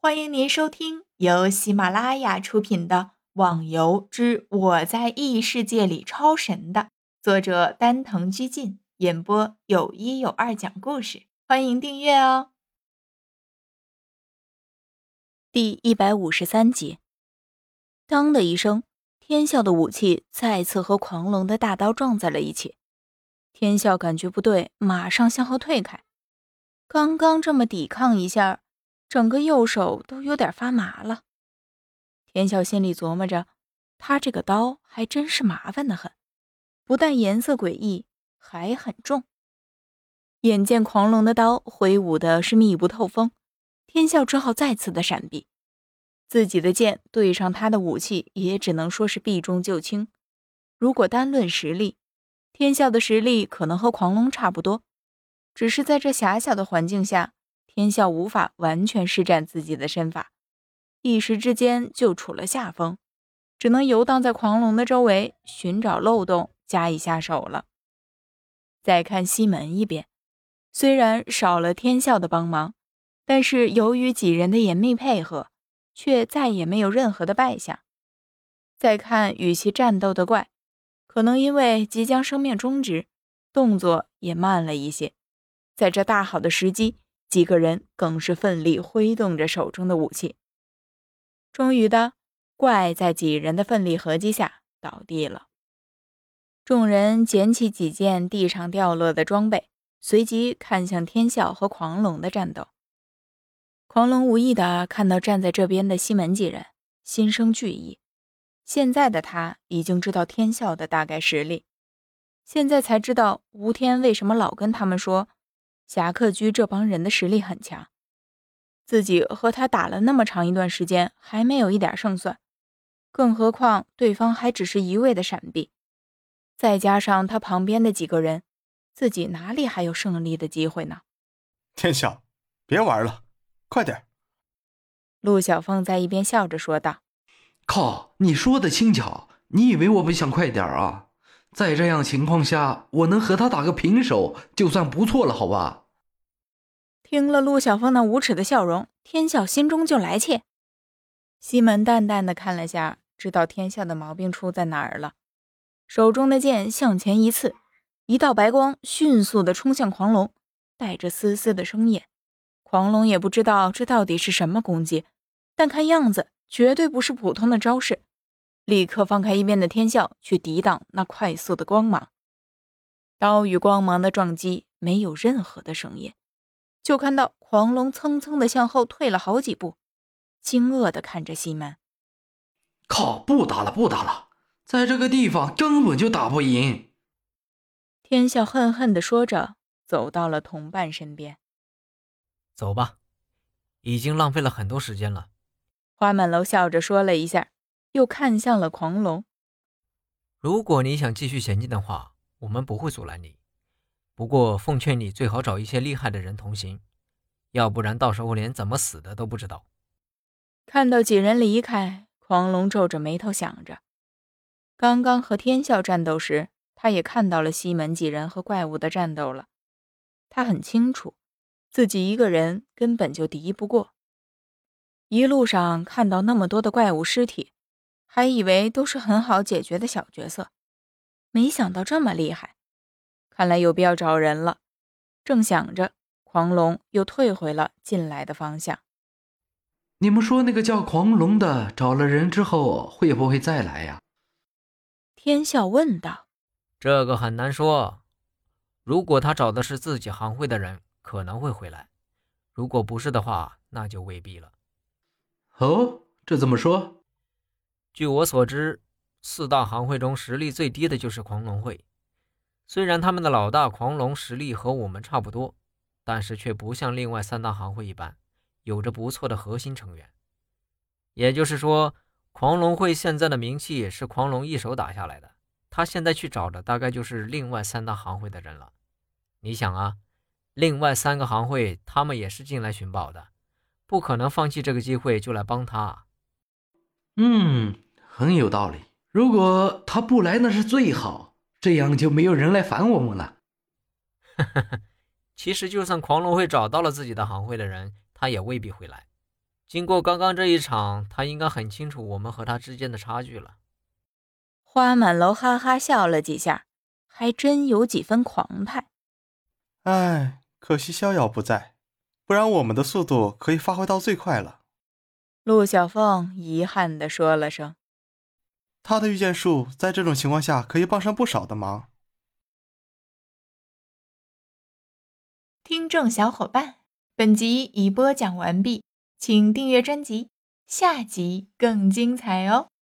欢迎您收听由喜马拉雅出品的《网游之我在异世界里超神》的作者丹藤居进演播，有一有二讲故事。欢迎订阅哦。第一百五十三集，当的一声，天啸的武器再次和狂龙的大刀撞在了一起。天啸感觉不对，马上向后退开。刚刚这么抵抗一下。整个右手都有点发麻了，天啸心里琢磨着，他这个刀还真是麻烦的很，不但颜色诡异，还很重。眼见狂龙的刀挥舞的是密不透风，天啸只好再次的闪避，自己的剑对上他的武器，也只能说是避重就轻。如果单论实力，天啸的实力可能和狂龙差不多，只是在这狭小的环境下。天啸无法完全施展自己的身法，一时之间就处了下风，只能游荡在狂龙的周围寻找漏洞加以下手了。再看西门一边，虽然少了天啸的帮忙，但是由于几人的严密配合，却再也没有任何的败相。再看与其战斗的怪，可能因为即将生命终止，动作也慢了一些。在这大好的时机。几个人更是奋力挥动着手中的武器。终于的，怪在几人的奋力合击下倒地了。众人捡起几件地上掉落的装备，随即看向天啸和狂龙的战斗。狂龙无意的看到站在这边的西门几人，心生惧意。现在的他已经知道天啸的大概实力，现在才知道吴天为什么老跟他们说。侠客居这帮人的实力很强，自己和他打了那么长一段时间，还没有一点胜算，更何况对方还只是一味的闪避，再加上他旁边的几个人，自己哪里还有胜利的机会呢？天晓，别玩了，快点！陆小凤在一边笑着说道：“靠，你说的轻巧，你以为我不想快点啊？”在这样情况下，我能和他打个平手，就算不错了，好吧？听了陆小凤那无耻的笑容，天笑心中就来气。西门淡淡的看了下，知道天笑的毛病出在哪儿了，手中的剑向前一刺，一道白光迅速的冲向狂龙，带着丝丝的声音。狂龙也不知道这到底是什么攻击，但看样子绝对不是普通的招式。立刻放开一边的天啸，去抵挡那快速的光芒。刀与光芒的撞击没有任何的声音，就看到狂龙蹭蹭的向后退了好几步，惊愕的看着西门。靠！不打了，不打了，在这个地方根本就打不赢。天啸恨恨的说着，走到了同伴身边。走吧，已经浪费了很多时间了。花满楼笑着说了一下。又看向了狂龙。如果你想继续前进的话，我们不会阻拦你。不过，奉劝你最好找一些厉害的人同行，要不然到时候连怎么死的都不知道。看到几人离开，狂龙皱着眉头想着：刚刚和天啸战斗时，他也看到了西门几人和怪物的战斗了。他很清楚，自己一个人根本就敌不过。一路上看到那么多的怪物尸体。还以为都是很好解决的小角色，没想到这么厉害，看来有必要找人了。正想着，狂龙又退回了进来的方向。你们说那个叫狂龙的找了人之后会不会再来呀？天笑问道。这个很难说。如果他找的是自己行会的人，可能会回来；如果不是的话，那就未必了。哦，这怎么说？据我所知，四大行会中实力最低的就是狂龙会。虽然他们的老大狂龙实力和我们差不多，但是却不像另外三大行会一般，有着不错的核心成员。也就是说，狂龙会现在的名气是狂龙一手打下来的。他现在去找的大概就是另外三大行会的人了。你想啊，另外三个行会他们也是进来寻宝的，不可能放弃这个机会就来帮他。嗯。很有道理。如果他不来，那是最好，这样就没有人来烦我们了。其实，就算狂龙会找到了自己的行会的人，他也未必会来。经过刚刚这一场，他应该很清楚我们和他之间的差距了。花满楼哈哈笑了几下，还真有几分狂派。唉，可惜逍遥不在，不然我们的速度可以发挥到最快了。陆小凤遗憾地说了声：“他的御剑术在这种情况下可以帮上不少的忙。”听众小伙伴，本集已播讲完毕，请订阅专辑，下集更精彩哦。